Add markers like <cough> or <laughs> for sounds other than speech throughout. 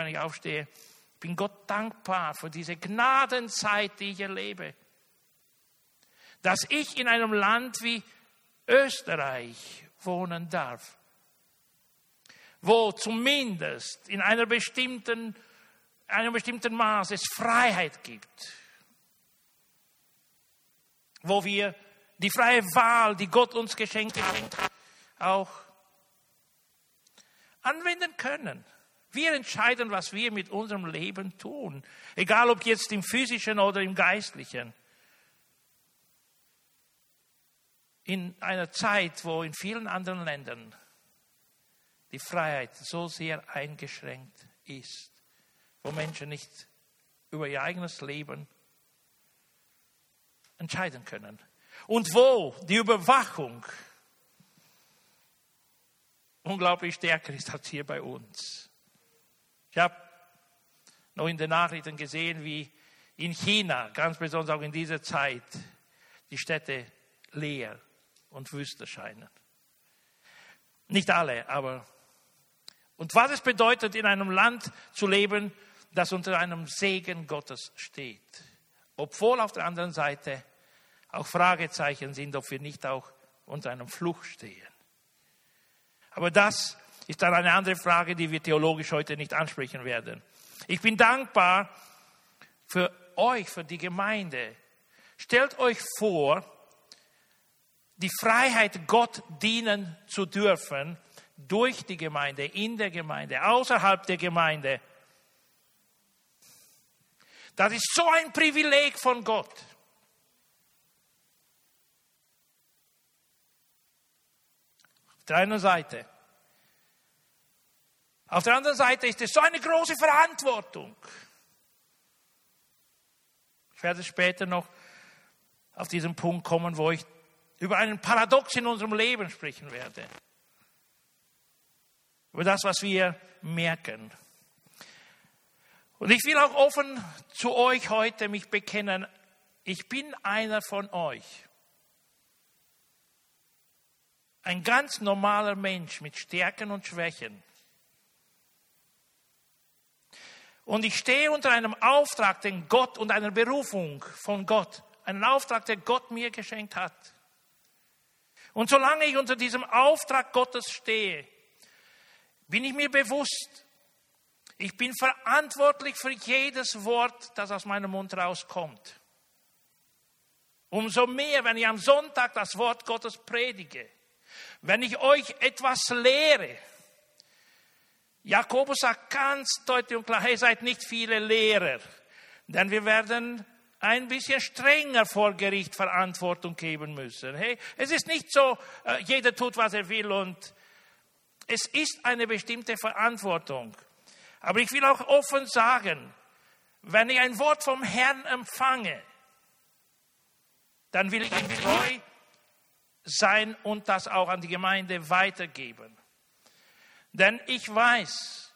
wenn ich aufstehe. Ich bin Gott dankbar für diese Gnadenzeit, die ich erlebe. Dass ich in einem Land wie Österreich wohnen darf, wo zumindest in einer bestimmten, einem bestimmten Maß es Freiheit gibt, wo wir die freie Wahl, die Gott uns geschenkt hat, auch anwenden können. Wir entscheiden, was wir mit unserem Leben tun, egal ob jetzt im physischen oder im geistlichen. In einer Zeit, wo in vielen anderen Ländern die Freiheit so sehr eingeschränkt ist, wo Menschen nicht über ihr eigenes Leben entscheiden können. Und wo die Überwachung unglaublich stärker ist als hier bei uns. Ich habe noch in den Nachrichten gesehen, wie in China, ganz besonders auch in dieser Zeit, die Städte leer und wüst erscheinen. Nicht alle, aber. Und was es bedeutet, in einem Land zu leben, das unter einem Segen Gottes steht. Obwohl auf der anderen Seite auch Fragezeichen sind, ob wir nicht auch unter einem Fluch stehen. Aber das ist dann eine andere Frage, die wir theologisch heute nicht ansprechen werden. Ich bin dankbar für euch, für die Gemeinde. Stellt euch vor, die Freiheit, Gott dienen zu dürfen, durch die Gemeinde, in der Gemeinde, außerhalb der Gemeinde. Das ist so ein Privileg von Gott. Auf der einen Seite. Auf der anderen Seite ist es so eine große Verantwortung. Ich werde später noch auf diesen Punkt kommen, wo ich über einen Paradox in unserem Leben sprechen werde. Über das, was wir merken. Und ich will auch offen zu euch heute mich bekennen, ich bin einer von euch. Ein ganz normaler Mensch mit Stärken und Schwächen. Und ich stehe unter einem Auftrag, den Gott und einer Berufung von Gott, einen Auftrag, den Gott mir geschenkt hat. Und solange ich unter diesem Auftrag Gottes stehe, bin ich mir bewusst, ich bin verantwortlich für jedes Wort, das aus meinem Mund rauskommt. Umso mehr, wenn ich am Sonntag das Wort Gottes predige, wenn ich euch etwas lehre. Jakobus sagt ganz deutlich und klar, hey, seid nicht viele Lehrer, denn wir werden ein bisschen strenger vor Gericht Verantwortung geben müssen. Hey, es ist nicht so, äh, jeder tut, was er will und es ist eine bestimmte Verantwortung. Aber ich will auch offen sagen, wenn ich ein Wort vom Herrn empfange, dann will ich treu sein und das auch an die Gemeinde weitergeben. Denn ich weiß,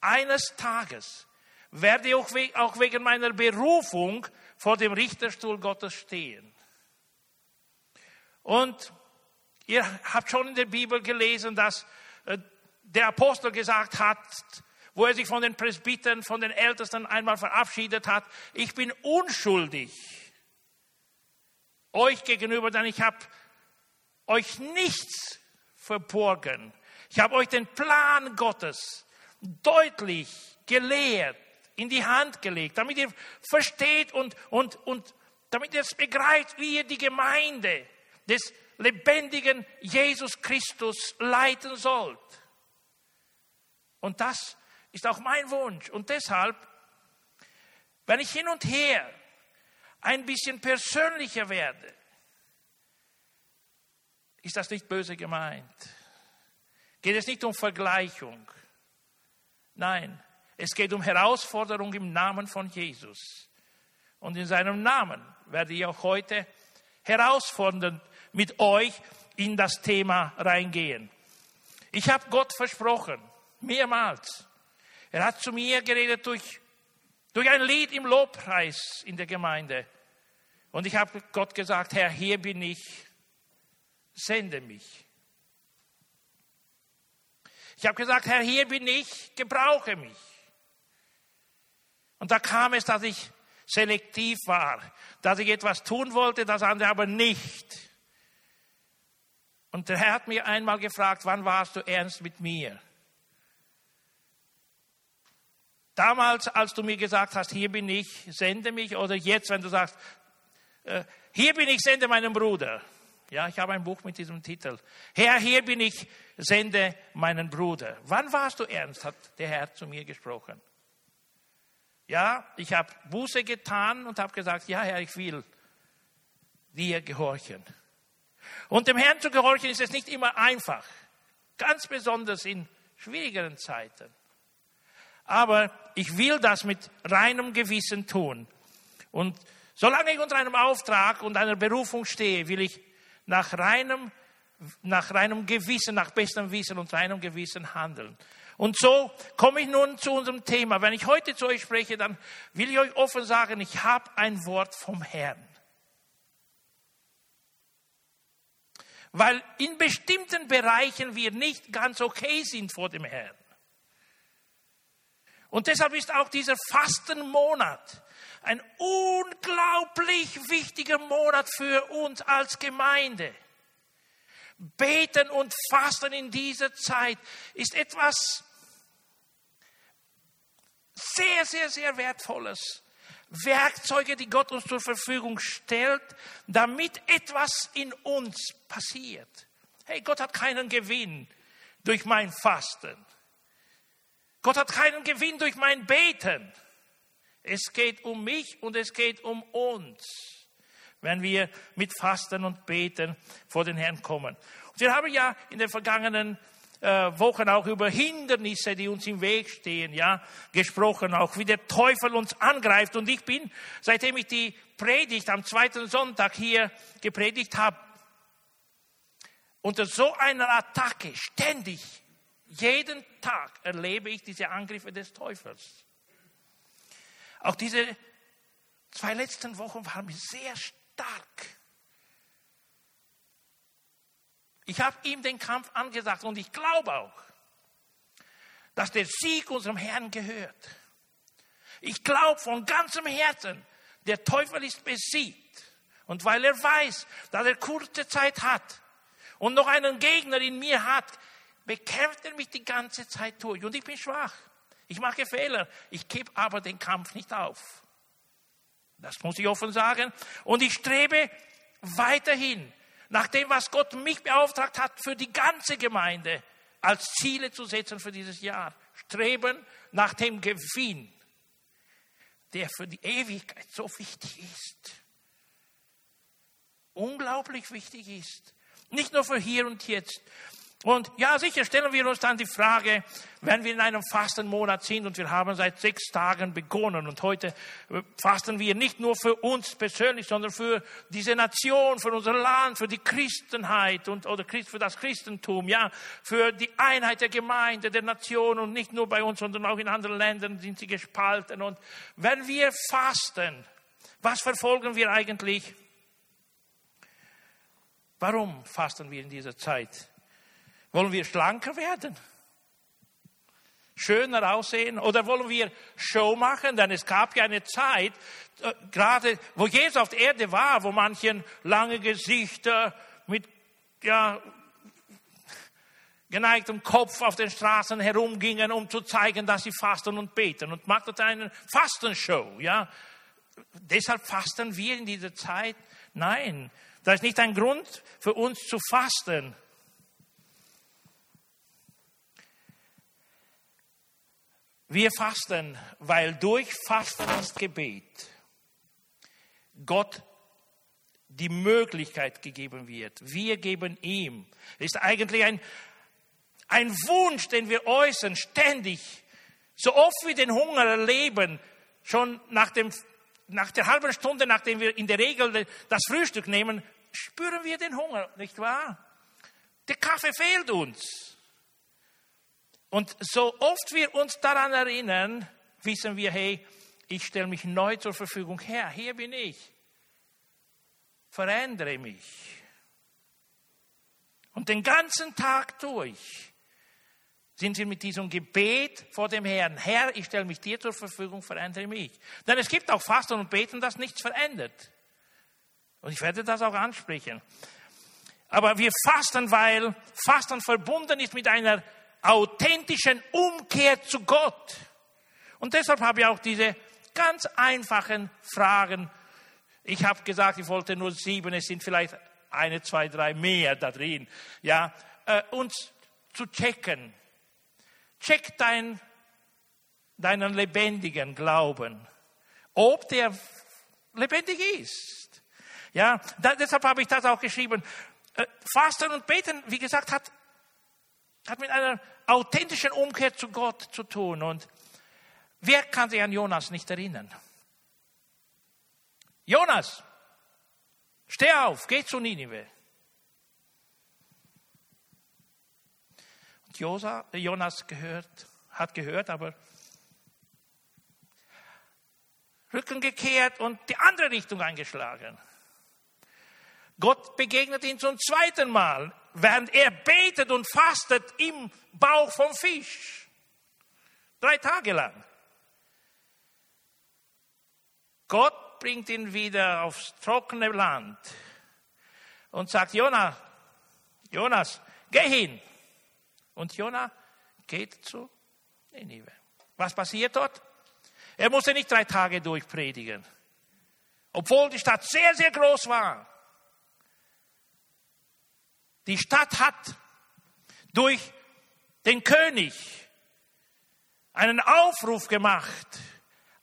eines Tages werde ich auch wegen meiner Berufung vor dem Richterstuhl Gottes stehen. Und ihr habt schon in der Bibel gelesen, dass äh, der Apostel gesagt hat, wo er sich von den Presbytern, von den Ältesten einmal verabschiedet hat, ich bin unschuldig euch gegenüber, denn ich habe euch nichts verborgen. Ich habe euch den Plan Gottes deutlich gelehrt, in die Hand gelegt, damit ihr versteht und, und, und damit ihr es begreift, wie ihr die Gemeinde des lebendigen Jesus Christus leiten sollt. Und das ist auch mein Wunsch. Und deshalb, wenn ich hin und her ein bisschen persönlicher werde, ist das nicht böse gemeint. Geht es nicht um Vergleichung. Nein, es geht um Herausforderung im Namen von Jesus. Und in seinem Namen werde ich auch heute herausfordernd mit euch in das Thema reingehen. Ich habe Gott versprochen, mehrmals. Er hat zu mir geredet durch, durch ein Lied im Lobpreis in der Gemeinde. Und ich habe Gott gesagt, Herr, hier bin ich, sende mich. Ich habe gesagt, Herr, hier bin ich, gebrauche mich. Und da kam es, dass ich selektiv war, dass ich etwas tun wollte, das andere aber nicht. Und der Herr hat mir einmal gefragt, wann warst du ernst mit mir? Damals, als du mir gesagt hast, hier bin ich, sende mich, oder jetzt, wenn du sagst, äh, hier bin ich, sende meinen Bruder. Ja, ich habe ein Buch mit diesem Titel. Herr, hier bin ich, sende meinen Bruder. Wann warst du ernst, hat der Herr zu mir gesprochen. Ja, ich habe Buße getan und habe gesagt, ja Herr, ich will dir gehorchen. Und dem Herrn zu gehorchen ist es nicht immer einfach, ganz besonders in schwierigeren Zeiten. Aber ich will das mit reinem Gewissen tun. Und solange ich unter einem Auftrag und einer Berufung stehe, will ich nach reinem, nach reinem Gewissen, nach bestem Wissen und reinem Gewissen handeln. Und so komme ich nun zu unserem Thema. Wenn ich heute zu euch spreche, dann will ich euch offen sagen, ich habe ein Wort vom Herrn. Weil in bestimmten Bereichen wir nicht ganz okay sind vor dem Herrn. Und deshalb ist auch dieser Fastenmonat ein unglaublich wichtiger Monat für uns als Gemeinde. Beten und Fasten in dieser Zeit ist etwas sehr, sehr, sehr Wertvolles. Werkzeuge, die Gott uns zur Verfügung stellt, damit etwas in uns passiert. Hey, Gott hat keinen Gewinn durch mein Fasten. Gott hat keinen Gewinn durch mein Beten. Es geht um mich und es geht um uns, wenn wir mit Fasten und Beten vor den Herrn kommen. Und wir haben ja in den vergangenen äh, Wochen auch über Hindernisse, die uns im Weg stehen, ja, gesprochen, auch wie der Teufel uns angreift. Und ich bin, seitdem ich die Predigt am zweiten Sonntag hier gepredigt habe, unter so einer Attacke, ständig, jeden Tag erlebe ich diese Angriffe des Teufels. Auch diese zwei letzten Wochen waren sehr stark. Ich habe ihm den Kampf angesagt und ich glaube auch, dass der Sieg unserem Herrn gehört. Ich glaube von ganzem Herzen, der Teufel ist besiegt. Und weil er weiß, dass er kurze Zeit hat und noch einen Gegner in mir hat, bekämpft er mich die ganze Zeit durch. Und ich bin schwach. Ich mache Fehler. Ich gebe aber den Kampf nicht auf. Das muss ich offen sagen. Und ich strebe weiterhin nach dem, was Gott mich beauftragt hat, für die ganze Gemeinde als Ziele zu setzen für dieses Jahr. Streben nach dem Gewinn, der für die Ewigkeit so wichtig ist. Unglaublich wichtig ist. Nicht nur für hier und jetzt, und ja, sicher stellen wir uns dann die Frage, wenn wir in einem Fastenmonat sind und wir haben seit sechs Tagen begonnen und heute äh, fasten wir nicht nur für uns persönlich, sondern für diese Nation, für unser Land, für die Christenheit und, oder für das Christentum, ja, für die Einheit der Gemeinde, der Nation und nicht nur bei uns, sondern auch in anderen Ländern sind sie gespalten. Und wenn wir fasten, was verfolgen wir eigentlich? Warum fasten wir in dieser Zeit? Wollen wir schlanker werden? Schöner aussehen? Oder wollen wir Show machen? Denn es gab ja eine Zeit, äh, gerade wo Jesus auf der Erde war, wo manchen lange Gesichter mit ja, geneigtem Kopf auf den Straßen herumgingen, um zu zeigen, dass sie fasten und beten und machten eine Fastenshow. Ja, deshalb fasten wir in dieser Zeit. Nein, das ist nicht ein Grund für uns zu fasten. Wir fasten, weil durch Fasten Gebet Gott die Möglichkeit gegeben wird. Wir geben ihm. Ist eigentlich ein, ein Wunsch, den wir äußern, ständig. So oft wir den Hunger erleben, schon nach, dem, nach der halben Stunde, nachdem wir in der Regel das Frühstück nehmen, spüren wir den Hunger, nicht wahr? Der Kaffee fehlt uns. Und so oft wir uns daran erinnern, wissen wir, hey, ich stelle mich neu zur Verfügung. Herr, hier bin ich. Verändere mich. Und den ganzen Tag durch sind wir mit diesem Gebet vor dem Herrn. Herr, ich stelle mich dir zur Verfügung, verändere mich. Denn es gibt auch Fasten und Beten, das nichts verändert. Und ich werde das auch ansprechen. Aber wir fasten, weil Fasten verbunden ist mit einer authentischen Umkehr zu Gott. Und deshalb habe ich auch diese ganz einfachen Fragen. Ich habe gesagt, ich wollte nur sieben, es sind vielleicht eine, zwei, drei mehr da drin. Ja, äh, uns zu checken. Check dein, deinen lebendigen Glauben, ob der lebendig ist. Ja, da, deshalb habe ich das auch geschrieben. Äh, Fasten und Beten, wie gesagt, hat, hat mit einer authentischen Umkehr zu Gott zu tun. Und wer kann sich an Jonas nicht erinnern? Jonas, steh auf, geh zu Ninive. Jonas gehört, hat gehört, aber Rücken gekehrt und die andere Richtung eingeschlagen. Gott begegnet ihn zum zweiten Mal, während er betet und fastet im Bauch vom Fisch. Drei Tage lang. Gott bringt ihn wieder aufs trockene Land und sagt, Jonas, Jonas, geh hin. Und Jona geht zu Ninive. Was passiert dort? Er musste nicht drei Tage durchpredigen, obwohl die Stadt sehr, sehr groß war. Die Stadt hat durch den König einen Aufruf gemacht,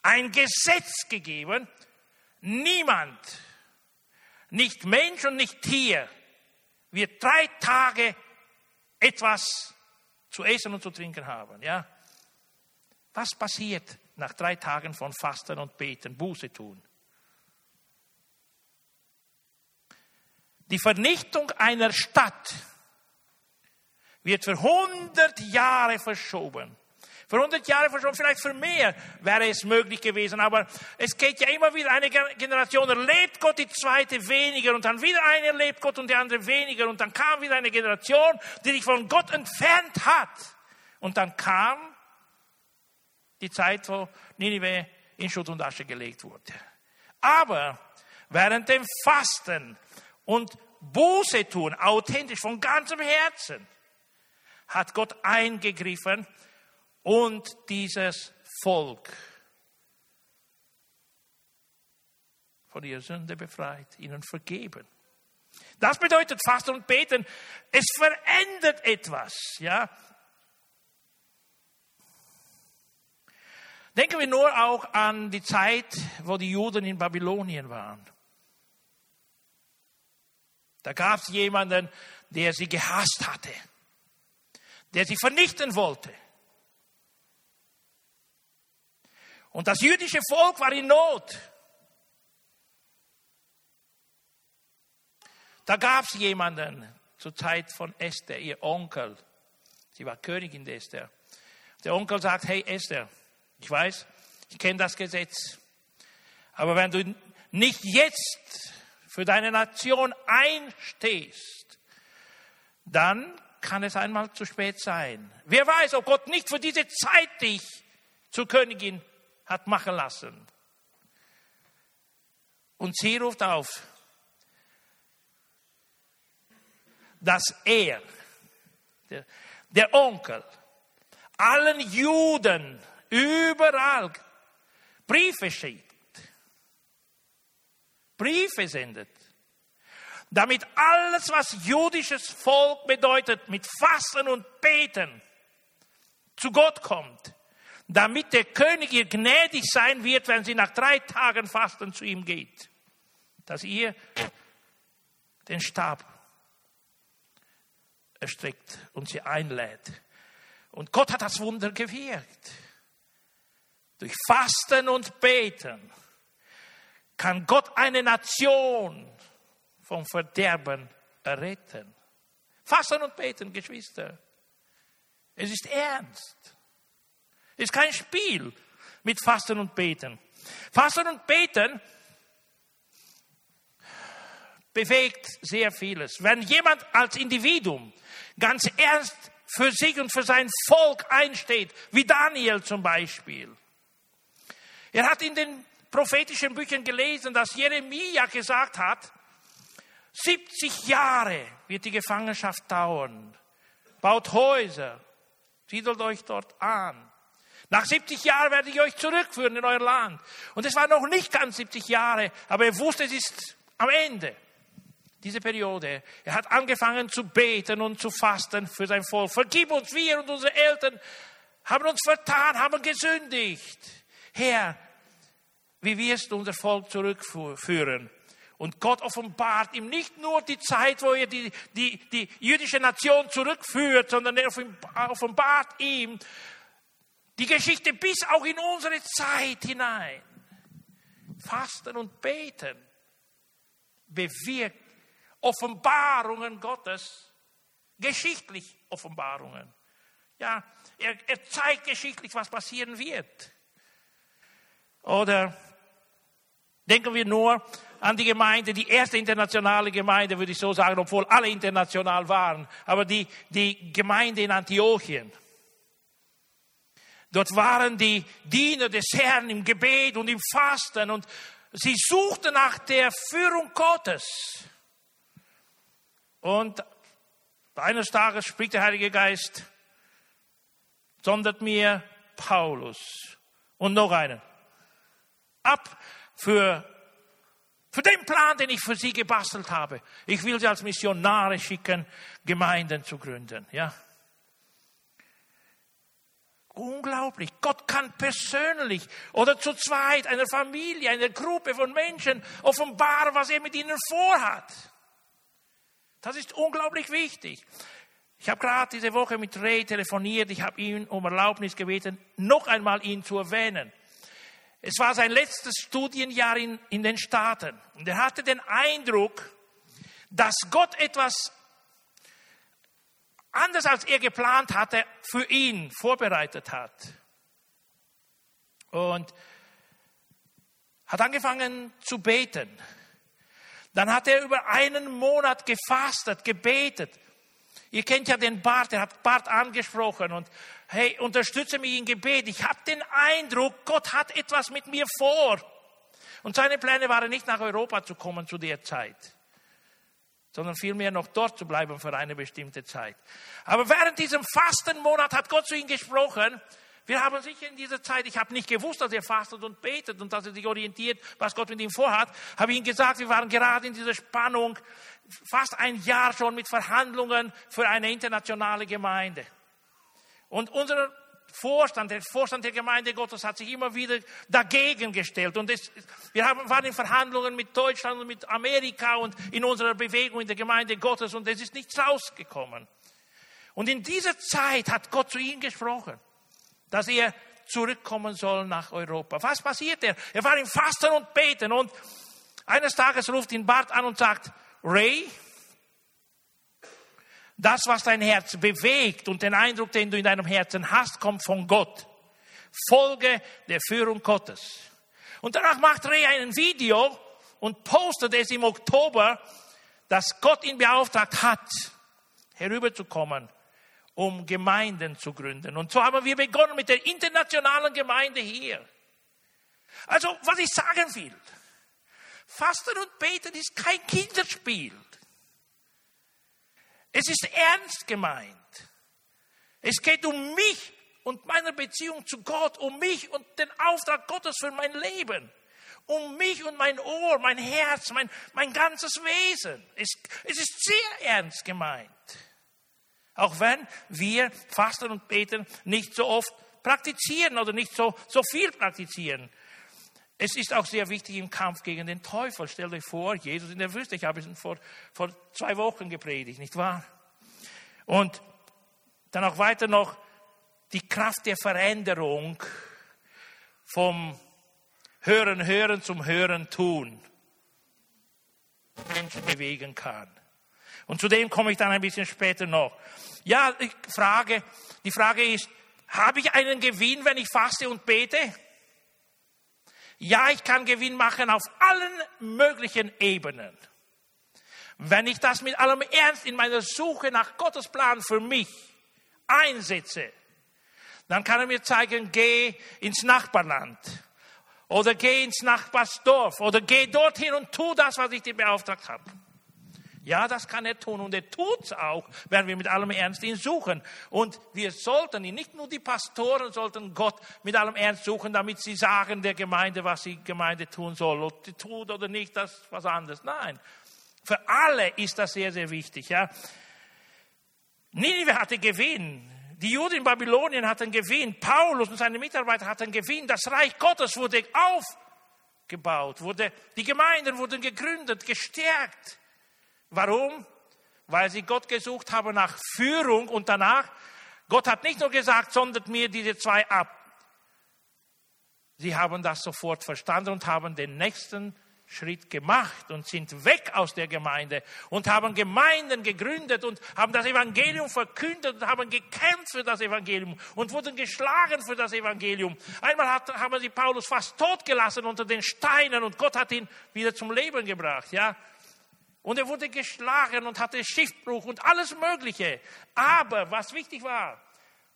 ein Gesetz gegeben. Niemand, nicht Mensch und nicht Tier, wird drei Tage etwas zu essen und zu trinken haben. Ja? Was passiert nach drei Tagen von Fasten und Beten, Buße tun? Die Vernichtung einer Stadt wird für 100 Jahre verschoben. Für 100 Jahre verschoben, vielleicht für mehr wäre es möglich gewesen. Aber es geht ja immer wieder, eine Generation erlebt Gott, die zweite weniger. Und dann wieder eine erlebt Gott und die andere weniger. Und dann kam wieder eine Generation, die sich von Gott entfernt hat. Und dann kam die Zeit, wo Ninive in Schutt und Asche gelegt wurde. Aber während dem Fasten und Buße tun, authentisch, von ganzem Herzen, hat Gott eingegriffen und dieses Volk von ihrer Sünde befreit, ihnen vergeben. Das bedeutet Fasten und Beten. Es verändert etwas, ja. Denken wir nur auch an die Zeit, wo die Juden in Babylonien waren. Da gab es jemanden, der sie gehasst hatte, der sie vernichten wollte. Und das jüdische Volk war in Not. Da gab es jemanden zur Zeit von Esther, ihr Onkel. Sie war Königin der Esther. Der Onkel sagt, hey Esther, ich weiß, ich kenne das Gesetz. Aber wenn du nicht jetzt für deine Nation einstehst, dann kann es einmal zu spät sein. Wer weiß, ob Gott nicht für diese Zeit dich zur Königin hat machen lassen. Und sie ruft auf, dass er, der, der Onkel, allen Juden überall Briefe schickt, Briefe sendet, damit alles, was jüdisches Volk bedeutet, mit Fassen und Beten zu Gott kommt damit der König ihr gnädig sein wird, wenn sie nach drei Tagen Fasten zu ihm geht. Dass ihr den Stab erstreckt und sie einlädt. Und Gott hat das Wunder gewirkt. Durch Fasten und Beten kann Gott eine Nation vom Verderben erretten. Fasten und Beten, Geschwister. Es ist ernst. Ist kein Spiel mit Fasten und Beten. Fasten und Beten bewegt sehr vieles. Wenn jemand als Individuum ganz ernst für sich und für sein Volk einsteht, wie Daniel zum Beispiel. Er hat in den prophetischen Büchern gelesen, dass Jeremia gesagt hat, 70 Jahre wird die Gefangenschaft dauern. Baut Häuser, siedelt euch dort an. Nach 70 Jahren werde ich euch zurückführen in euer Land. Und es war noch nicht ganz 70 Jahre, aber er wusste, es ist am Ende. Diese Periode. Er hat angefangen zu beten und zu fasten für sein Volk. Vergib uns, wir und unsere Eltern haben uns vertan, haben gesündigt. Herr, wie wirst du unser Volk zurückführen? Und Gott offenbart ihm nicht nur die Zeit, wo er die, die, die jüdische Nation zurückführt, sondern er offenbart ihm die Geschichte bis auch in unsere Zeit hinein. Fasten und Beten bewirkt Offenbarungen Gottes, geschichtlich Offenbarungen. Ja, er, er zeigt geschichtlich, was passieren wird. Oder denken wir nur an die Gemeinde, die erste internationale Gemeinde, würde ich so sagen, obwohl alle international waren, aber die, die Gemeinde in Antiochien. Dort waren die Diener des Herrn im Gebet und im Fasten und sie suchten nach der Führung Gottes. Und eines Tages spricht der Heilige Geist, sondert mir Paulus und noch einen ab für, für den Plan, den ich für sie gebastelt habe. Ich will sie als Missionare schicken, Gemeinden zu gründen. Ja. Unglaublich. Gott kann persönlich oder zu zweit, einer Familie, einer Gruppe von Menschen offenbaren, was er mit ihnen vorhat. Das ist unglaublich wichtig. Ich habe gerade diese Woche mit Ray telefoniert. Ich habe ihn um Erlaubnis gebeten, noch einmal ihn zu erwähnen. Es war sein letztes Studienjahr in, in den Staaten. Und er hatte den Eindruck, dass Gott etwas anders als er geplant hatte, für ihn vorbereitet hat. Und hat angefangen zu beten. Dann hat er über einen Monat gefastet, gebetet. Ihr kennt ja den Bart, er hat Bart angesprochen und hey, unterstütze mich im Gebet. Ich habe den Eindruck, Gott hat etwas mit mir vor. Und seine Pläne waren nicht nach Europa zu kommen zu der Zeit sondern vielmehr noch dort zu bleiben für eine bestimmte Zeit. Aber während diesem Fastenmonat hat Gott zu ihm gesprochen. Wir haben sicher in dieser Zeit, ich habe nicht gewusst, dass er fastet und betet und dass er sich orientiert, was Gott mit ihm vorhat, habe ich ihm gesagt, wir waren gerade in dieser Spannung, fast ein Jahr schon mit Verhandlungen für eine internationale Gemeinde. Und unser Vorstand, der Vorstand der Gemeinde Gottes hat sich immer wieder dagegen gestellt. Und es, wir haben, waren in Verhandlungen mit Deutschland und mit Amerika und in unserer Bewegung in der Gemeinde Gottes und es ist nichts rausgekommen. Und in dieser Zeit hat Gott zu ihm gesprochen, dass er zurückkommen soll nach Europa. Was passiert er? Er war im Fasten und Beten und eines Tages ruft ihn Bart an und sagt, Ray, das, was dein Herz bewegt und den Eindruck, den du in deinem Herzen hast, kommt von Gott. Folge der Führung Gottes. Und danach macht Ray ein Video und postet es im Oktober, dass Gott ihn beauftragt hat, herüberzukommen, um Gemeinden zu gründen. Und so haben wir begonnen mit der internationalen Gemeinde hier. Also, was ich sagen will, Fasten und Beten ist kein Kinderspiel. Es ist ernst gemeint. Es geht um mich und meine Beziehung zu Gott, um mich und den Auftrag Gottes für mein Leben. Um mich und mein Ohr, mein Herz, mein, mein ganzes Wesen. Es, es ist sehr ernst gemeint. Auch wenn wir Fasten und Beten nicht so oft praktizieren oder nicht so, so viel praktizieren. Es ist auch sehr wichtig im Kampf gegen den Teufel. Stellt euch vor, Jesus in der Wüste. Ich habe es vor, vor zwei Wochen gepredigt, nicht wahr? Und dann auch weiter noch die Kraft der Veränderung vom Hören, Hören zum Hören, Tun. Menschen bewegen kann. Und zu dem komme ich dann ein bisschen später noch. Ja, ich frage, die Frage ist, habe ich einen Gewinn, wenn ich faste und bete? Ja, ich kann Gewinn machen auf allen möglichen Ebenen. Wenn ich das mit allem Ernst in meiner Suche nach Gottes Plan für mich einsetze, dann kann er mir zeigen, geh ins Nachbarland oder geh ins Nachbarsdorf oder geh dorthin und tu das, was ich dir beauftragt habe. Ja, das kann er tun und er tut's auch, wenn wir mit allem Ernst ihn suchen. Und wir sollten ihn, nicht nur die Pastoren sollten Gott mit allem Ernst suchen, damit sie sagen der Gemeinde, was die Gemeinde tun soll. Ob sie tut oder nicht, das ist was anderes. Nein, für alle ist das sehr, sehr wichtig. Ja. Nineveh hatte Gewinn. Die Juden in Babylonien hatten Gewinn. Paulus und seine Mitarbeiter hatten Gewinn. Das Reich Gottes wurde aufgebaut, wurde, die Gemeinden wurden gegründet, gestärkt. Warum? Weil sie Gott gesucht haben nach Führung und danach, Gott hat nicht nur gesagt, sondert mir diese zwei ab. Sie haben das sofort verstanden und haben den nächsten Schritt gemacht und sind weg aus der Gemeinde und haben Gemeinden gegründet und haben das Evangelium verkündet und haben gekämpft für das Evangelium und wurden geschlagen für das Evangelium. Einmal hat, haben sie Paulus fast totgelassen unter den Steinen und Gott hat ihn wieder zum Leben gebracht, ja. Und er wurde geschlagen und hatte Schiffbruch und alles Mögliche. Aber was wichtig war,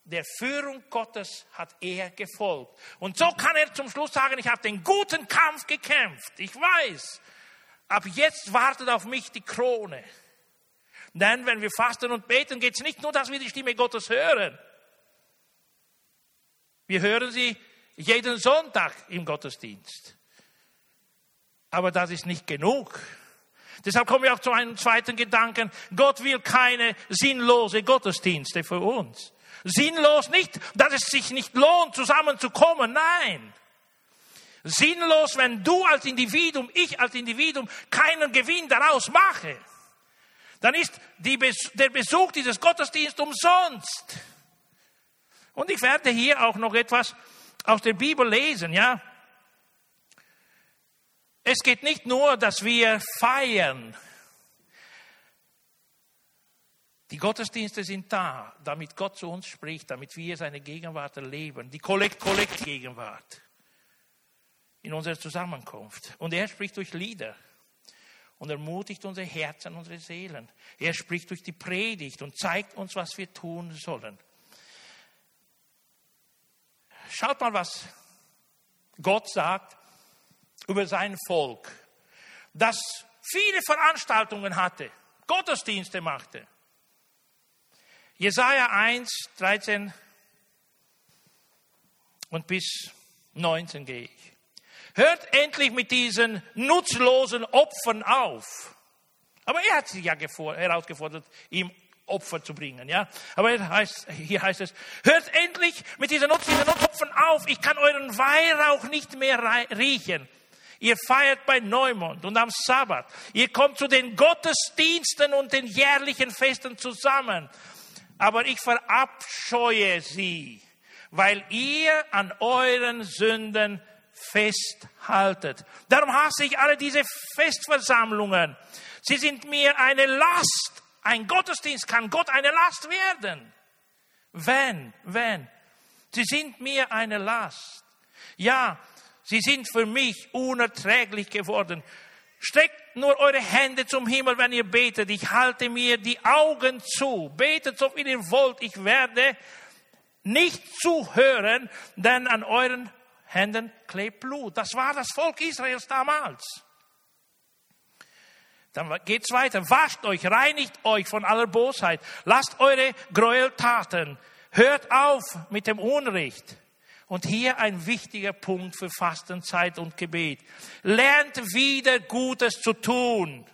der Führung Gottes hat er gefolgt. Und so kann er zum Schluss sagen, ich habe den guten Kampf gekämpft. Ich weiß, ab jetzt wartet auf mich die Krone. Denn wenn wir fasten und beten, geht es nicht nur, dass wir die Stimme Gottes hören. Wir hören sie jeden Sonntag im Gottesdienst. Aber das ist nicht genug. Deshalb kommen wir auch zu einem zweiten Gedanken. Gott will keine sinnlose Gottesdienste für uns. Sinnlos nicht, dass es sich nicht lohnt, zusammenzukommen. Nein. Sinnlos, wenn du als Individuum, ich als Individuum keinen Gewinn daraus mache. Dann ist die, der Besuch dieses Gottesdienstes umsonst. Und ich werde hier auch noch etwas aus der Bibel lesen, ja. Es geht nicht nur, dass wir feiern. Die Gottesdienste sind da, damit Gott zu uns spricht, damit wir seine Gegenwart erleben. Die Kollekt-Kollekt-Gegenwart in unserer Zusammenkunft. Und er spricht durch Lieder und ermutigt unsere Herzen, unsere Seelen. Er spricht durch die Predigt und zeigt uns, was wir tun sollen. Schaut mal, was Gott sagt über sein Volk, das viele Veranstaltungen hatte, Gottesdienste machte. Jesaja 1, 13 und bis 19 gehe ich. Hört endlich mit diesen nutzlosen Opfern auf. Aber er hat sich ja herausgefordert, ihm Opfer zu bringen, ja. Aber heißt, hier heißt es, hört endlich mit diesen nutzlosen Opfern auf. Ich kann euren Weihrauch nicht mehr riechen. Ihr feiert bei Neumond und am Sabbat. Ihr kommt zu den Gottesdiensten und den jährlichen Festen zusammen. Aber ich verabscheue sie, weil ihr an euren Sünden festhaltet. Darum hasse ich alle diese Festversammlungen. Sie sind mir eine Last. Ein Gottesdienst kann Gott eine Last werden. Wenn, wenn. Sie sind mir eine Last. Ja, Sie sind für mich unerträglich geworden. Streckt nur eure Hände zum Himmel, wenn ihr betet. Ich halte mir die Augen zu. Betet so viel ihr wollt. Ich werde nicht zuhören, denn an euren Händen klebt Blut. Das war das Volk Israels damals. Dann geht's weiter. Wascht euch, reinigt euch von aller Bosheit. Lasst eure Gräueltaten. Hört auf mit dem Unrecht. Und hier ein wichtiger Punkt für Fastenzeit und Gebet. Lernt wieder Gutes zu tun.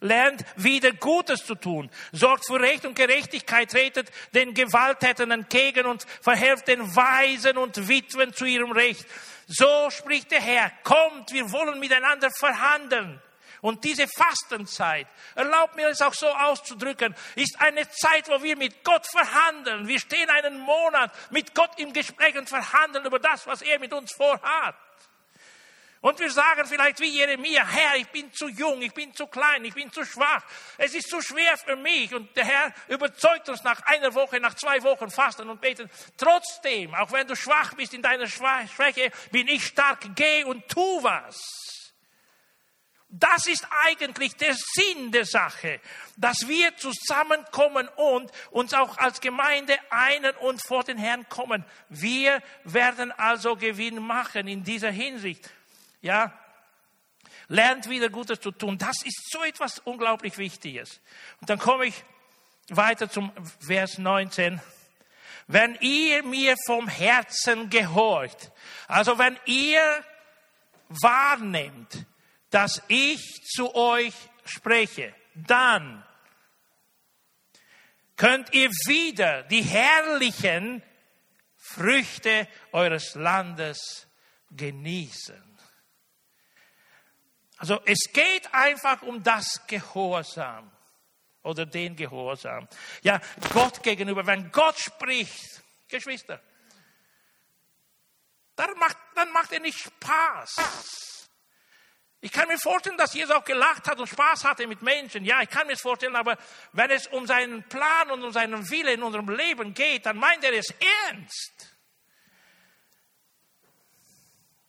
Lernt wieder Gutes zu tun. Sorgt für Recht und Gerechtigkeit, tretet den Gewalttätern entgegen und verhelft den Weisen und Witwen zu ihrem Recht. So spricht der Herr. Kommt, wir wollen miteinander verhandeln. Und diese Fastenzeit, erlaubt mir es auch so auszudrücken, ist eine Zeit, wo wir mit Gott verhandeln. Wir stehen einen Monat mit Gott im Gespräch und verhandeln über das, was er mit uns vorhat. Und wir sagen vielleicht wie Jeremia, Herr, ich bin zu jung, ich bin zu klein, ich bin zu schwach, es ist zu schwer für mich. Und der Herr überzeugt uns nach einer Woche, nach zwei Wochen Fasten und Beten. Trotzdem, auch wenn du schwach bist in deiner Schwäche, bin ich stark, geh und tu was. Das ist eigentlich der Sinn der Sache, dass wir zusammenkommen und uns auch als Gemeinde einen und vor den Herrn kommen. Wir werden also Gewinn machen in dieser Hinsicht. Ja, lernt wieder Gutes zu tun. Das ist so etwas unglaublich Wichtiges. Und dann komme ich weiter zum Vers 19. Wenn ihr mir vom Herzen gehorcht, also wenn ihr wahrnehmt, dass ich zu euch spreche, dann könnt ihr wieder die herrlichen Früchte eures Landes genießen. Also es geht einfach um das Gehorsam oder den Gehorsam. Ja, Gott gegenüber, wenn Gott spricht, Geschwister, dann macht, dann macht er nicht Spaß. Ich kann mir vorstellen, dass Jesus auch gelacht hat und Spaß hatte mit Menschen. Ja, ich kann mir das vorstellen, aber wenn es um seinen Plan und um seinen Wille in unserem Leben geht, dann meint er es ernst.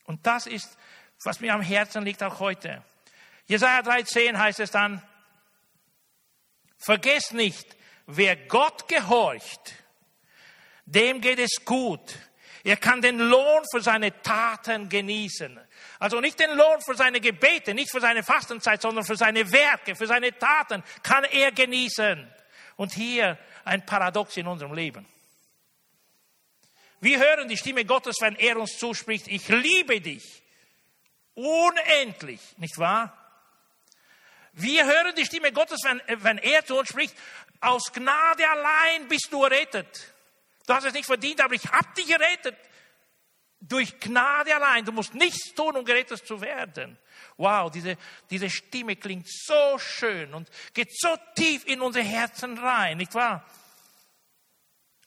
Und das ist, was mir am Herzen liegt auch heute. Jesaja 3,10 heißt es dann, vergesst nicht, wer Gott gehorcht, dem geht es gut. Er kann den Lohn für seine Taten genießen. Also nicht den Lohn für seine Gebete, nicht für seine Fastenzeit, sondern für seine Werke, für seine Taten kann er genießen. Und hier ein Paradox in unserem Leben. Wir hören die Stimme Gottes, wenn er uns zuspricht, ich liebe dich. Unendlich, nicht wahr? Wir hören die Stimme Gottes, wenn, wenn er zu uns spricht, aus Gnade allein bist du errettet. Du hast es nicht verdient, aber ich habe dich errettet. Durch Gnade allein. Du musst nichts tun, um gerettet zu werden. Wow, diese, diese Stimme klingt so schön und geht so tief in unsere Herzen rein, nicht wahr?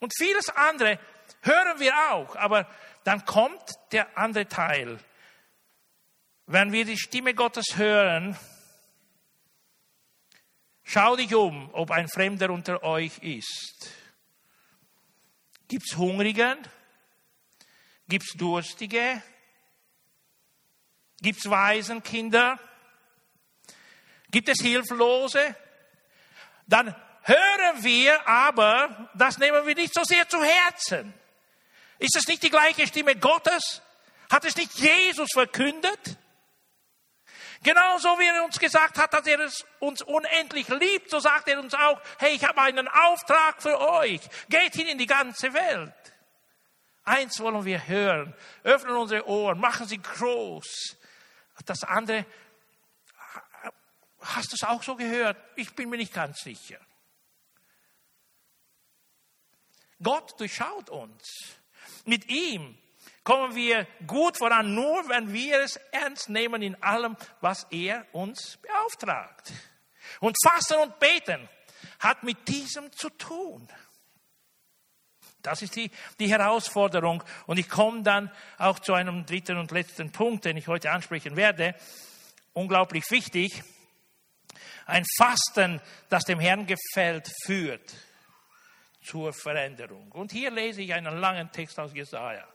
Und vieles andere hören wir auch, aber dann kommt der andere Teil. Wenn wir die Stimme Gottes hören, schau dich um, ob ein Fremder unter euch ist. Gibt es Hungrigen? Gibt es Durstige? Gibt es Waisenkinder? Gibt es Hilflose? Dann hören wir aber, das nehmen wir nicht so sehr zu Herzen. Ist es nicht die gleiche Stimme Gottes? Hat es nicht Jesus verkündet? Genauso wie er uns gesagt hat, dass er uns unendlich liebt, so sagt er uns auch, hey, ich habe einen Auftrag für euch. Geht hin in die ganze Welt. Eins wollen wir hören. Öffnen unsere Ohren, machen sie groß. Das andere, hast du es auch so gehört? Ich bin mir nicht ganz sicher. Gott durchschaut uns. Mit ihm kommen wir gut voran, nur wenn wir es ernst nehmen in allem, was er uns beauftragt. Und Fasten und Beten hat mit diesem zu tun. Das ist die, die Herausforderung. Und ich komme dann auch zu einem dritten und letzten Punkt, den ich heute ansprechen werde. Unglaublich wichtig. Ein Fasten, das dem Herrn gefällt, führt zur Veränderung. Und hier lese ich einen langen Text aus Jesaja.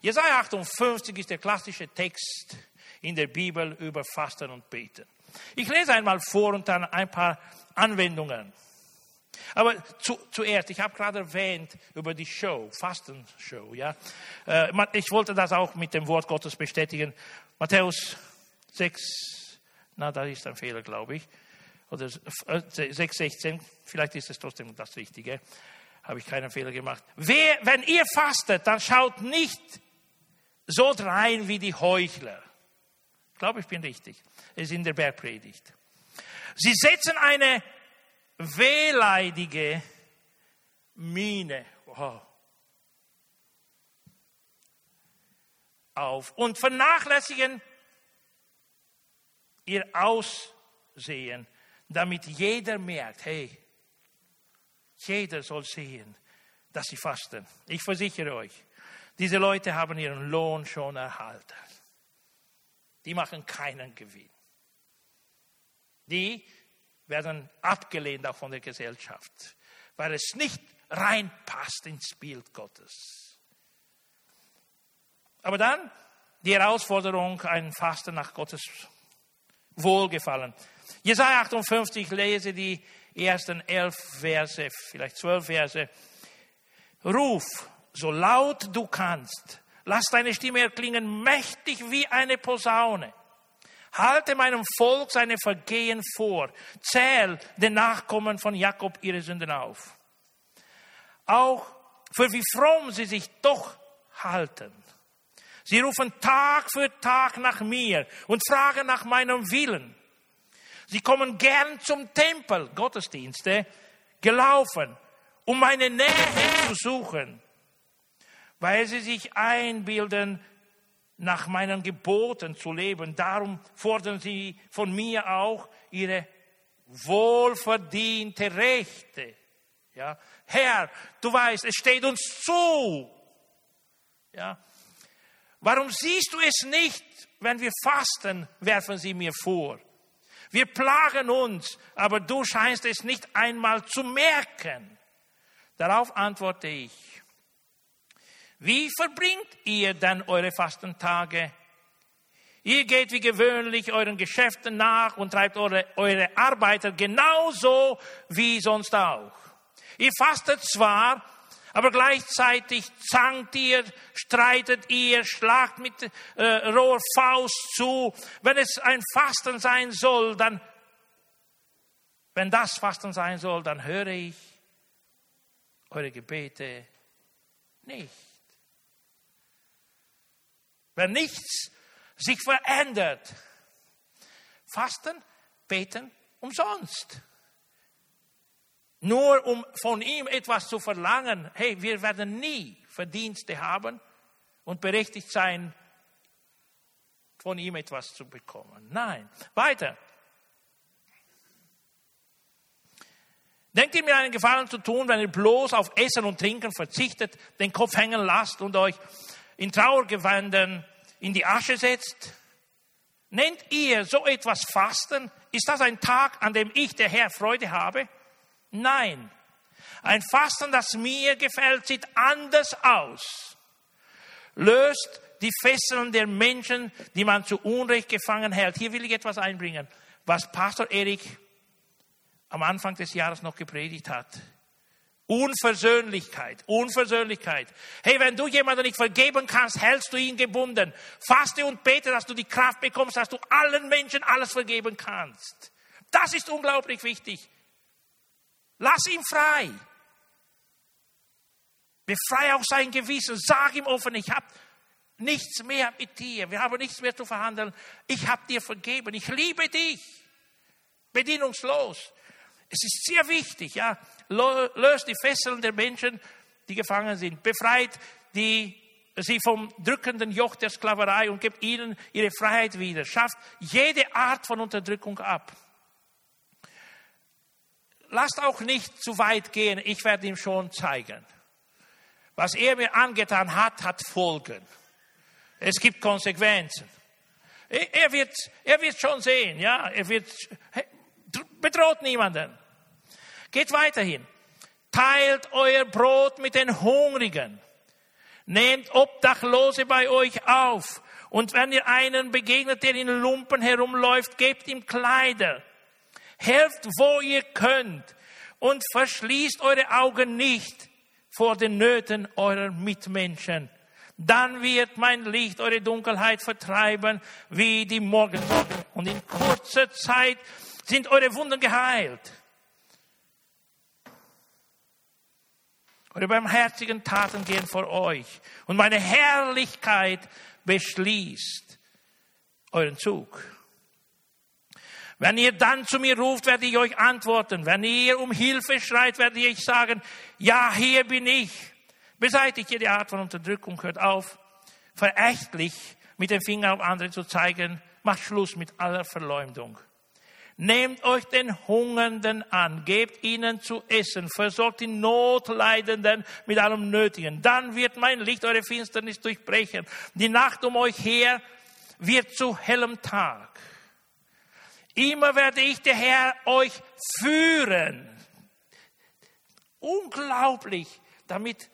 Jesaja 58 ist der klassische Text in der Bibel über Fasten und Beten. Ich lese einmal vor und dann ein paar Anwendungen. Aber zu, zuerst, ich habe gerade erwähnt über die Show, Fastenshow. Ja? Äh, ich wollte das auch mit dem Wort Gottes bestätigen. Matthäus 6, na, da ist ein Fehler, glaube ich. Oder 6, 16, vielleicht ist es trotzdem das Richtige. Habe ich keinen Fehler gemacht. Wer, wenn ihr fastet, dann schaut nicht so drein wie die Heuchler. Ich glaube, ich bin richtig. Es ist in der Bergpredigt. Sie setzen eine wehleidige Miene wow, auf und vernachlässigen ihr Aussehen, damit jeder merkt, hey, jeder soll sehen, dass sie fasten. Ich versichere euch, diese Leute haben ihren Lohn schon erhalten. Die machen keinen Gewinn. Die werden abgelehnt auch von der Gesellschaft, weil es nicht reinpasst ins Bild Gottes. Aber dann die Herausforderung, ein Fasten nach Gottes Wohlgefallen. Jesaja 58, lese die ersten elf Verse, vielleicht zwölf Verse. Ruf, so laut du kannst. Lass deine Stimme erklingen, mächtig wie eine Posaune. Halte meinem Volk seine Vergehen vor. Zähl den Nachkommen von Jakob ihre Sünden auf. Auch für wie fromm sie sich doch halten. Sie rufen Tag für Tag nach mir und fragen nach meinem Willen. Sie kommen gern zum Tempel, Gottesdienste, gelaufen, um meine Nähe zu suchen, weil sie sich einbilden, nach meinen Geboten zu leben. Darum fordern sie von mir auch ihre wohlverdiente Rechte. Ja, Herr, du weißt, es steht uns zu. Ja, warum siehst du es nicht, wenn wir fasten, werfen sie mir vor. Wir plagen uns, aber du scheinst es nicht einmal zu merken. Darauf antworte ich, wie verbringt ihr denn eure Fastentage? Ihr geht wie gewöhnlich euren Geschäften nach und treibt eure, eure Arbeiter genauso wie sonst auch. Ihr fastet zwar, aber gleichzeitig zankt ihr, streitet ihr, schlagt mit äh, roher Faust zu. Wenn es ein Fasten sein soll, dann, wenn das Fasten sein soll, dann höre ich eure Gebete nicht. Wenn nichts sich verändert, fasten, beten umsonst. Nur um von ihm etwas zu verlangen, hey, wir werden nie Verdienste haben und berechtigt sein, von ihm etwas zu bekommen. Nein, weiter. Denkt ihr mir einen Gefallen zu tun, wenn ihr bloß auf Essen und Trinken verzichtet, den Kopf hängen lasst und euch in Trauergewändern in die Asche setzt? Nennt ihr so etwas Fasten? Ist das ein Tag, an dem ich, der Herr, Freude habe? Nein. Ein Fasten, das mir gefällt, sieht anders aus. Löst die Fesseln der Menschen, die man zu Unrecht gefangen hält. Hier will ich etwas einbringen, was Pastor Erik am Anfang des Jahres noch gepredigt hat. Unversöhnlichkeit, Unversöhnlichkeit. Hey, wenn du jemanden nicht vergeben kannst, hältst du ihn gebunden. Faste und bete, dass du die Kraft bekommst, dass du allen Menschen alles vergeben kannst. Das ist unglaublich wichtig. Lass ihn frei. Befreie auch sein Gewissen. Sag ihm offen, ich habe nichts mehr mit dir. Wir haben nichts mehr zu verhandeln. Ich habe dir vergeben. Ich liebe dich. Bedienungslos. Es ist sehr wichtig, ja. Löst die Fesseln der Menschen, die gefangen sind. Befreit die, sie vom drückenden Joch der Sklaverei und gibt ihnen ihre Freiheit wieder. Schafft jede Art von Unterdrückung ab. Lasst auch nicht zu weit gehen. Ich werde ihm schon zeigen. Was er mir angetan hat, hat Folgen. Es gibt Konsequenzen. Er wird, er wird schon sehen, ja. Er wird, bedroht niemanden. Geht weiterhin. Teilt euer Brot mit den Hungrigen. Nehmt Obdachlose bei euch auf. Und wenn ihr einen begegnet, der in Lumpen herumläuft, gebt ihm Kleider. Helft, wo ihr könnt. Und verschließt eure Augen nicht vor den Nöten eurer Mitmenschen. Dann wird mein Licht eure Dunkelheit vertreiben wie die Morgensonne. Und in kurzer Zeit sind eure Wunden geheilt. Eure barmherzigen Taten gehen vor euch. Und meine Herrlichkeit beschließt euren Zug. Wenn ihr dann zu mir ruft, werde ich euch antworten. Wenn ihr um Hilfe schreit, werde ich sagen, ja, hier bin ich. Beseitigt jede Art von Unterdrückung, hört auf, verächtlich mit dem Finger auf andere zu zeigen, macht Schluss mit aller Verleumdung. Nehmt euch den Hungernden an, gebt ihnen zu essen, versorgt die Notleidenden mit allem Nötigen. Dann wird mein Licht eure Finsternis durchbrechen. Die Nacht um euch her wird zu hellem Tag. Immer werde ich, der Herr, euch führen. Unglaublich, damit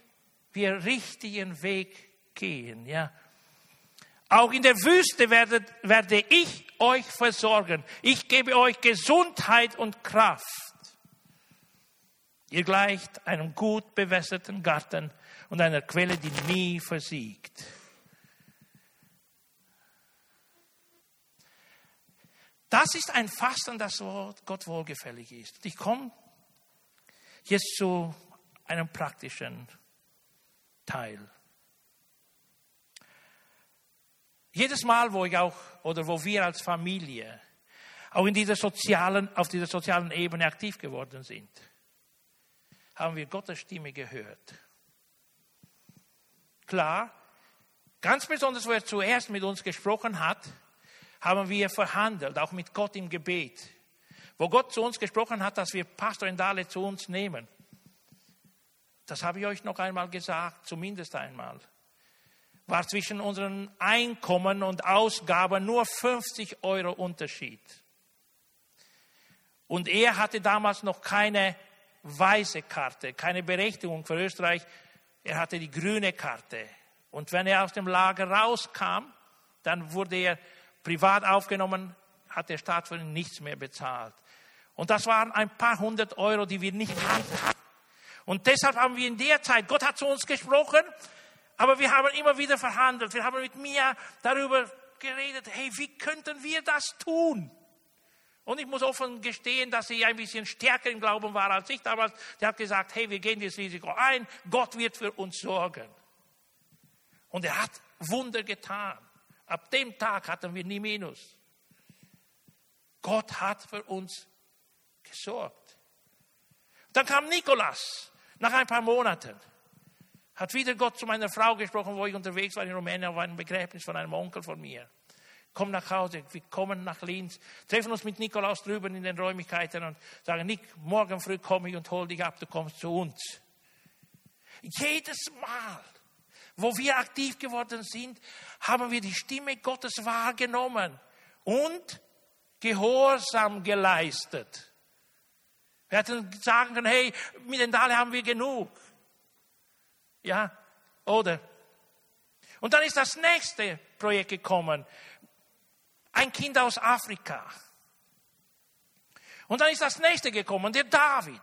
wir richtigen Weg gehen, ja. Auch in der Wüste werde, werde ich euch versorgen. Ich gebe euch Gesundheit und Kraft. Ihr gleicht einem gut bewässerten Garten und einer Quelle, die nie versiegt. Das ist ein Fasten, das Gott wohlgefällig ist. Ich komme jetzt zu einem praktischen Teil. Jedes Mal, wo ich auch oder wo wir als Familie auch in dieser sozialen, auf dieser sozialen Ebene aktiv geworden sind, haben wir Gottes Stimme gehört. Klar, ganz besonders, wo er zuerst mit uns gesprochen hat, haben wir verhandelt, auch mit Gott im Gebet. Wo Gott zu uns gesprochen hat, dass wir Pastor Indale zu uns nehmen. Das habe ich euch noch einmal gesagt, zumindest einmal. War zwischen unseren Einkommen und Ausgaben nur 50 Euro Unterschied. Und er hatte damals noch keine weiße Karte, keine Berechtigung für Österreich. Er hatte die grüne Karte. Und wenn er aus dem Lager rauskam, dann wurde er privat aufgenommen, hat der Staat für ihn nichts mehr bezahlt. Und das waren ein paar hundert Euro, die wir nicht hatten. Und deshalb haben wir in der Zeit, Gott hat zu uns gesprochen, aber wir haben immer wieder verhandelt. Wir haben mit mir darüber geredet, hey, wie könnten wir das tun? Und ich muss offen gestehen, dass sie ein bisschen stärker im Glauben war als ich damals. Der hat gesagt, hey, wir gehen dieses Risiko ein, Gott wird für uns sorgen. Und er hat Wunder getan. Ab dem Tag hatten wir nie Minus. Gott hat für uns gesorgt. Dann kam Nikolas nach ein paar Monaten. Hat wieder Gott zu meiner Frau gesprochen, wo ich unterwegs war in Rumänien, war ein Begräbnis von einem Onkel von mir. Komm nach Hause, wir kommen nach Linz, treffen uns mit Nikolaus drüben in den Räumlichkeiten und sagen, Nick, morgen früh komme ich und hol dich ab, du kommst zu uns. Jedes Mal wo wir aktiv geworden sind, haben wir die Stimme Gottes wahrgenommen und Gehorsam geleistet. Wir hätten sagen können, hey, mit den Dale haben wir genug. Ja, oder? Und dann ist das nächste Projekt gekommen. Ein Kind aus Afrika. Und dann ist das nächste gekommen, der David.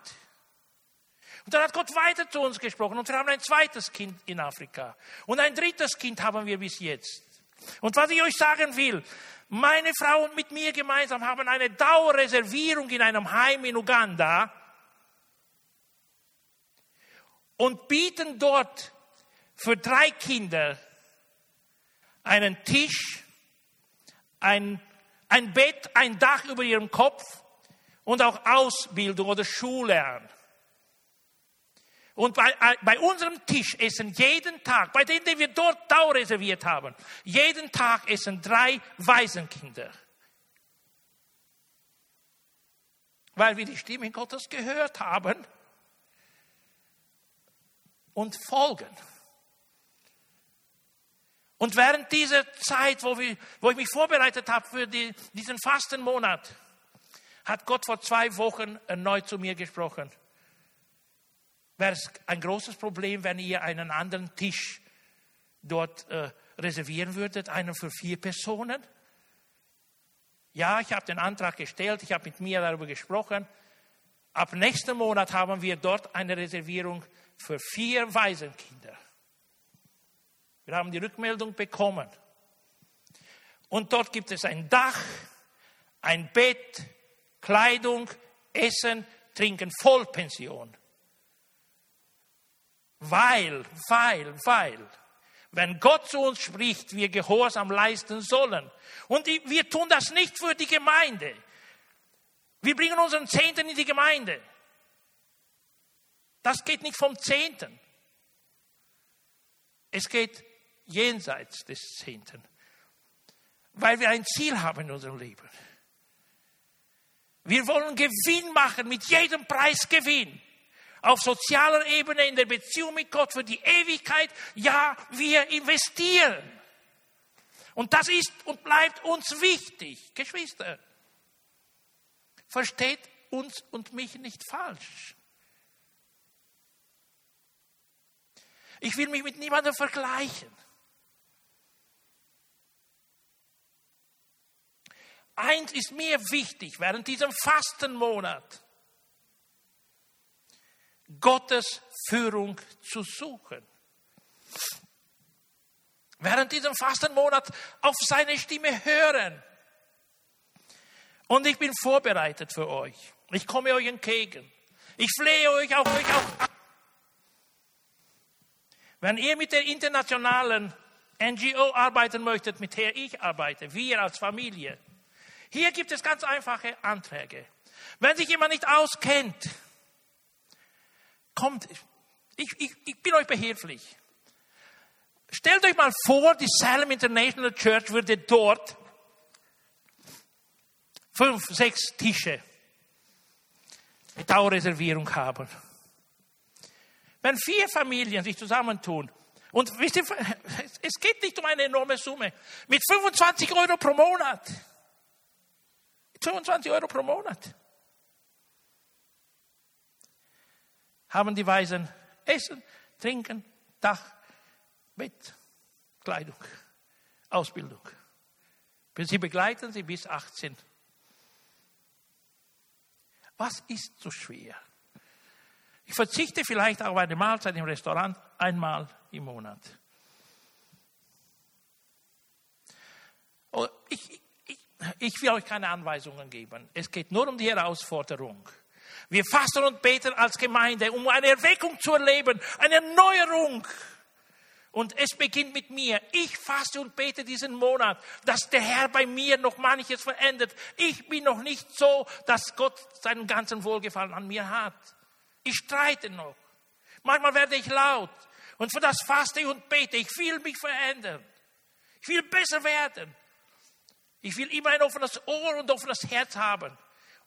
Und dann hat Gott weiter zu uns gesprochen und wir haben ein zweites Kind in Afrika. Und ein drittes Kind haben wir bis jetzt. Und was ich euch sagen will, meine Frau und mit mir gemeinsam haben eine Dauerreservierung in einem Heim in Uganda und bieten dort für drei Kinder einen Tisch, ein, ein Bett, ein Dach über ihrem Kopf und auch Ausbildung oder Schullernen. Und bei, äh, bei unserem Tisch essen jeden Tag, bei denen, wir dort Dauer reserviert haben, jeden Tag essen drei Waisenkinder. Weil wir die Stimme Gottes gehört haben und folgen. Und während dieser Zeit, wo, wir, wo ich mich vorbereitet habe für die, diesen Fastenmonat, hat Gott vor zwei Wochen erneut zu mir gesprochen wäre es ein großes Problem, wenn ihr einen anderen Tisch dort äh, reservieren würdet, einen für vier Personen. Ja, ich habe den Antrag gestellt, ich habe mit mir darüber gesprochen. Ab nächsten Monat haben wir dort eine Reservierung für vier Waisenkinder. Wir haben die Rückmeldung bekommen. Und dort gibt es ein Dach, ein Bett, Kleidung, Essen, Trinken, Vollpension. Weil, weil, weil, wenn Gott zu uns spricht, wir Gehorsam leisten sollen. Und wir tun das nicht für die Gemeinde. Wir bringen unseren Zehnten in die Gemeinde. Das geht nicht vom Zehnten. Es geht jenseits des Zehnten. Weil wir ein Ziel haben in unserem Leben. Wir wollen Gewinn machen, mit jedem Preis Gewinn auf sozialer Ebene, in der Beziehung mit Gott für die Ewigkeit. Ja, wir investieren. Und das ist und bleibt uns wichtig, Geschwister. Versteht uns und mich nicht falsch. Ich will mich mit niemandem vergleichen. eins ist mir wichtig während diesem Fastenmonat. Gottes Führung zu suchen. Während diesem Fastenmonat auf seine Stimme hören. Und ich bin vorbereitet für euch. Ich komme euch entgegen. Ich flehe euch auch, euch auch. Wenn ihr mit der internationalen NGO arbeiten möchtet, mit der ich arbeite, wir als Familie, hier gibt es ganz einfache Anträge. Wenn sich jemand nicht auskennt, kommt, ich, ich, ich bin euch behilflich. Stellt euch mal vor, die Salem International Church würde dort fünf, sechs Tische mit Dauerreservierung haben. Wenn vier Familien sich zusammentun, und wisst ihr, <laughs> es geht nicht um eine enorme Summe, mit 25 Euro pro Monat. 25 Euro pro Monat. Haben die Weisen Essen, Trinken, Dach, Bett, Kleidung, Ausbildung. Sie begleiten sie bis 18. Was ist so schwer? Ich verzichte vielleicht auf eine Mahlzeit im Restaurant einmal im Monat. Ich, ich, ich will euch keine Anweisungen geben. Es geht nur um die Herausforderung. Wir fasten und beten als Gemeinde, um eine Erweckung zu erleben, eine Erneuerung. Und es beginnt mit mir. Ich faste und bete diesen Monat, dass der Herr bei mir noch manches verändert. Ich bin noch nicht so, dass Gott seinen ganzen Wohlgefallen an mir hat. Ich streite noch. Manchmal werde ich laut. Und für das faste ich und bete. Ich will mich verändern. Ich will besser werden. Ich will immer ein offenes Ohr und offenes Herz haben.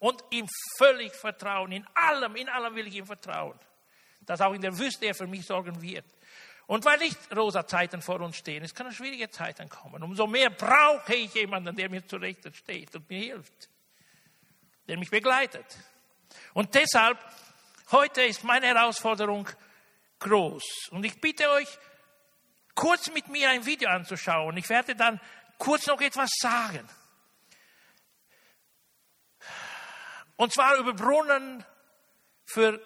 Und ihm völlig vertrauen. In allem, in allem will ich ihm vertrauen. Dass auch in der Wüste er für mich sorgen wird. Und weil nicht rosa Zeiten vor uns stehen, es können schwierige Zeiten kommen. Umso mehr brauche ich jemanden, der mir zur Rechten steht und mir hilft, der mich begleitet. Und deshalb, heute ist meine Herausforderung groß. Und ich bitte euch, kurz mit mir ein Video anzuschauen. Ich werde dann kurz noch etwas sagen. Und zwar über Brunnen für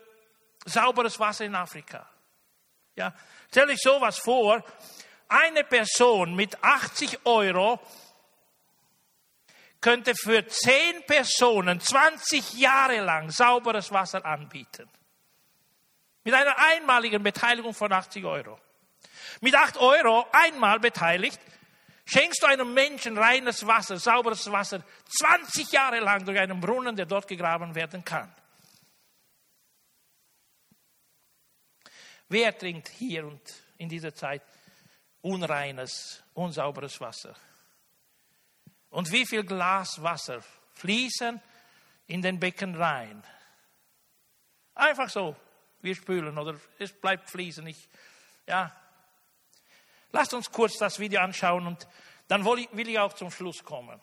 sauberes Wasser in Afrika. Ja, Stell dich sowas vor, eine Person mit 80 Euro könnte für 10 Personen 20 Jahre lang sauberes Wasser anbieten. Mit einer einmaligen Beteiligung von 80 Euro. Mit 8 Euro einmal beteiligt, schenkst du einem Menschen reines Wasser, sauberes Wasser, 20 Jahre lang durch einen Brunnen, der dort gegraben werden kann. Wer trinkt hier und in dieser Zeit unreines, unsauberes Wasser? Und wie viel Glas Wasser fließen in den Becken rein? Einfach so, wir spülen oder es bleibt fließen. Ich, ja. Lasst uns kurz das Video anschauen und dann will ich auch zum Schluss kommen.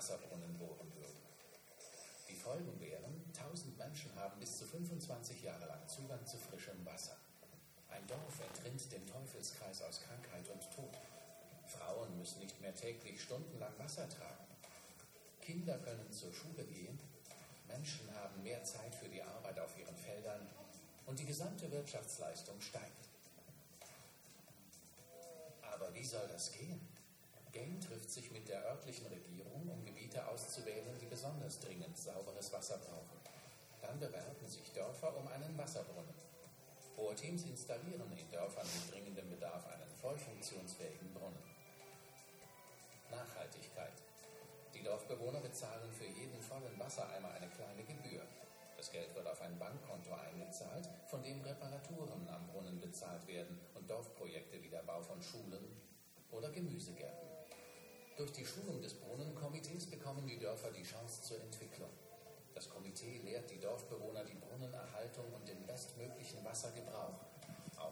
Wasserbrunnen bohren würden. Die Folgen wären, 1000 Menschen haben bis zu 25 Jahre lang Zugang zu frischem Wasser. Ein Dorf entrinnt dem Teufelskreis aus Krankheit und Tod. Frauen müssen nicht mehr täglich stundenlang Wasser tragen. Kinder können zur Schule gehen. Menschen haben mehr Zeit für die Arbeit auf ihren Feldern und die gesamte Wirtschaftsleistung steigt. Wie soll das gehen? Game trifft sich mit der örtlichen Regierung, um Gebiete auszuwählen, die besonders dringend sauberes Wasser brauchen. Dann bewerben sich Dörfer um einen Wasserbrunnen. Bohrteams installieren in Dörfern mit dringendem Bedarf einen voll funktionsfähigen Brunnen. Nachhaltigkeit. Die Dorfbewohner bezahlen für jeden vollen Wassereimer eine kleine Gebühr. Das Geld wird auf ein Bankkonto eingezahlt, von dem Reparaturen am Brunnen bezahlt werden und Dorfprojekte wie der Bau von Schulen oder Gemüsegärten. Durch die Schulung des Brunnenkomitees bekommen die Dörfer die Chance zur Entwicklung. Das Komitee lehrt die Dorfbewohner die Brunnenerhaltung und den bestmöglichen Wassergebrauch.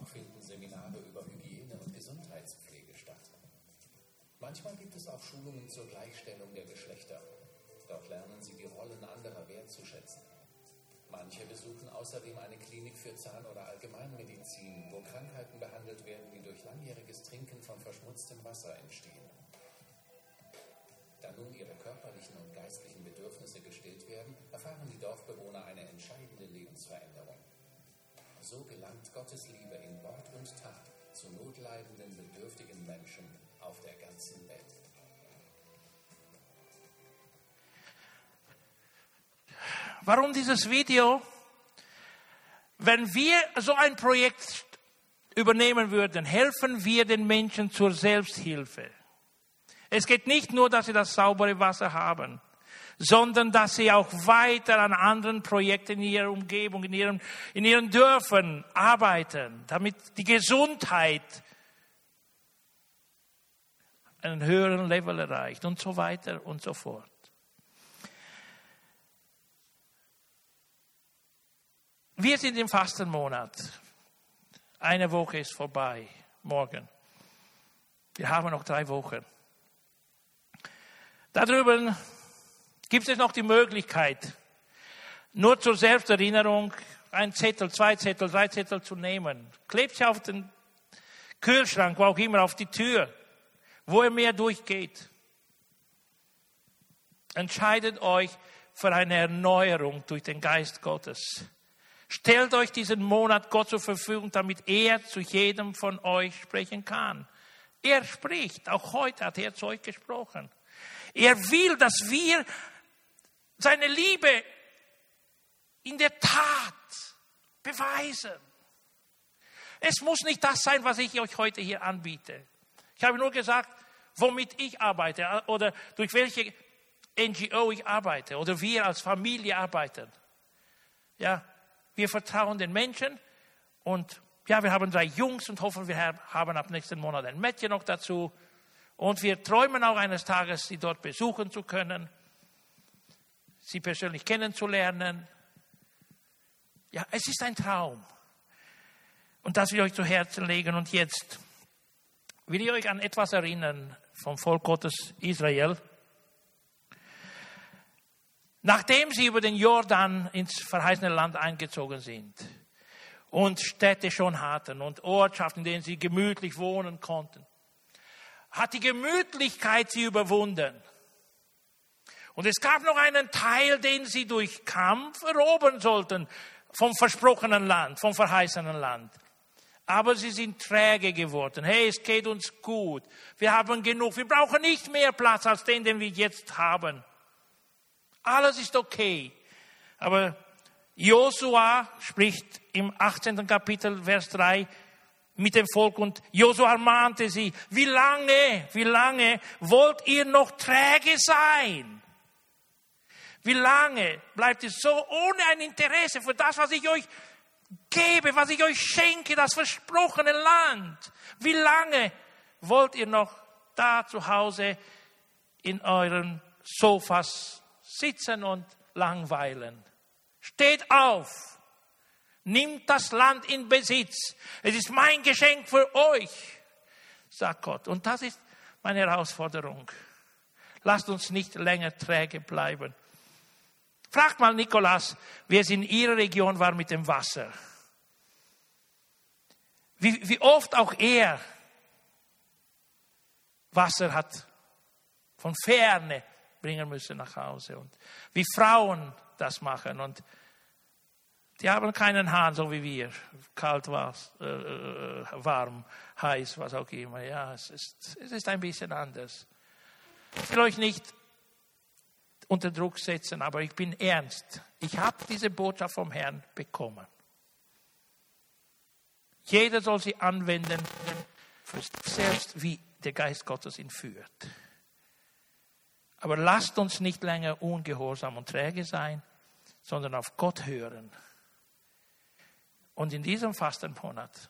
finden Seminare über Hygiene und Gesundheitspflege statt. Manchmal gibt es auch Schulungen zur Gleichstellung der Geschlechter. Dort lernen sie die Rollen anderer wertzuschätzen. Manche besuchen außerdem eine Klinik für Zahn- oder Allgemeinmedizin, wo Krankheiten behandelt werden, die durch langjähriges Trinken von verschmutztem Wasser entstehen. Da nun ihre körperlichen und geistlichen Bedürfnisse gestillt werden, erfahren die Dorfbewohner eine entscheidende Lebensveränderung. So gelangt Gottes Liebe in Wort und Tat zu notleidenden, bedürftigen Menschen auf der ganzen Welt. Warum dieses Video? Wenn wir so ein Projekt übernehmen würden, helfen wir den Menschen zur Selbsthilfe. Es geht nicht nur, dass sie das saubere Wasser haben, sondern dass sie auch weiter an anderen Projekten in ihrer Umgebung, in ihren, in ihren Dörfern arbeiten, damit die Gesundheit einen höheren Level erreicht und so weiter und so fort. Wir sind im Fastenmonat. Eine Woche ist vorbei, morgen. Wir haben noch drei Wochen. Darüber gibt es noch die Möglichkeit, nur zur Selbsterinnerung ein Zettel, zwei Zettel, drei Zettel zu nehmen. Klebt sie auf den Kühlschrank, wo auch immer, auf die Tür, wo er mehr durchgeht. Entscheidet euch für eine Erneuerung durch den Geist Gottes. Stellt euch diesen Monat Gott zur Verfügung, damit er zu jedem von euch sprechen kann. Er spricht, auch heute hat er zu euch gesprochen. Er will, dass wir seine Liebe in der Tat beweisen. Es muss nicht das sein, was ich euch heute hier anbiete. Ich habe nur gesagt, womit ich arbeite oder durch welche NGO ich arbeite oder wir als Familie arbeiten. Ja, wir vertrauen den Menschen und ja, wir haben drei Jungs und hoffen, wir haben ab nächsten Monat ein Mädchen noch dazu. Und wir träumen auch eines Tages, sie dort besuchen zu können, sie persönlich kennenzulernen. Ja, es ist ein Traum. Und das will ich euch zu Herzen legen. Und jetzt will ich euch an etwas erinnern vom Volk Gottes Israel. Nachdem sie über den Jordan ins verheißene Land eingezogen sind und Städte schon hatten und Ortschaften, in denen sie gemütlich wohnen konnten, hat die Gemütlichkeit sie überwunden. Und es gab noch einen Teil, den sie durch Kampf erobern sollten vom versprochenen Land, vom verheißenen Land. Aber sie sind träge geworden. Hey, es geht uns gut. Wir haben genug. Wir brauchen nicht mehr Platz als den, den wir jetzt haben. Alles ist okay. Aber Josua spricht im 18. Kapitel, Vers 3 mit dem Volk und Josua mahnte sie, wie lange, wie lange wollt ihr noch träge sein? Wie lange bleibt es so ohne ein Interesse für das, was ich euch gebe, was ich euch schenke, das versprochene Land? Wie lange wollt ihr noch da zu Hause in euren Sofas sitzen und langweilen. Steht auf, nimmt das Land in Besitz. Es ist mein Geschenk für euch, sagt Gott. Und das ist meine Herausforderung. Lasst uns nicht länger träge bleiben. Fragt mal Nikolas, wie es in Ihrer Region war mit dem Wasser. Wie, wie oft auch er Wasser hat von ferne bringen müssen nach Hause. Und wie Frauen das machen. Und die haben keinen Hahn, so wie wir. Kalt, was, äh, äh, warm, heiß, was auch immer. Ja, es ist, es ist ein bisschen anders. Ich will euch nicht unter Druck setzen, aber ich bin ernst. Ich habe diese Botschaft vom Herrn bekommen. Jeder soll sie anwenden, selbst wie der Geist Gottes ihn führt. Aber lasst uns nicht länger ungehorsam und träge sein, sondern auf Gott hören. Und in diesem Fastenmonat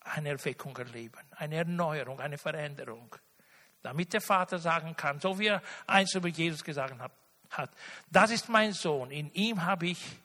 eine Erweckung erleben, eine Erneuerung, eine Veränderung. Damit der Vater sagen kann, so wie er eins über Jesus gesagt hat, das ist mein Sohn, in ihm habe ich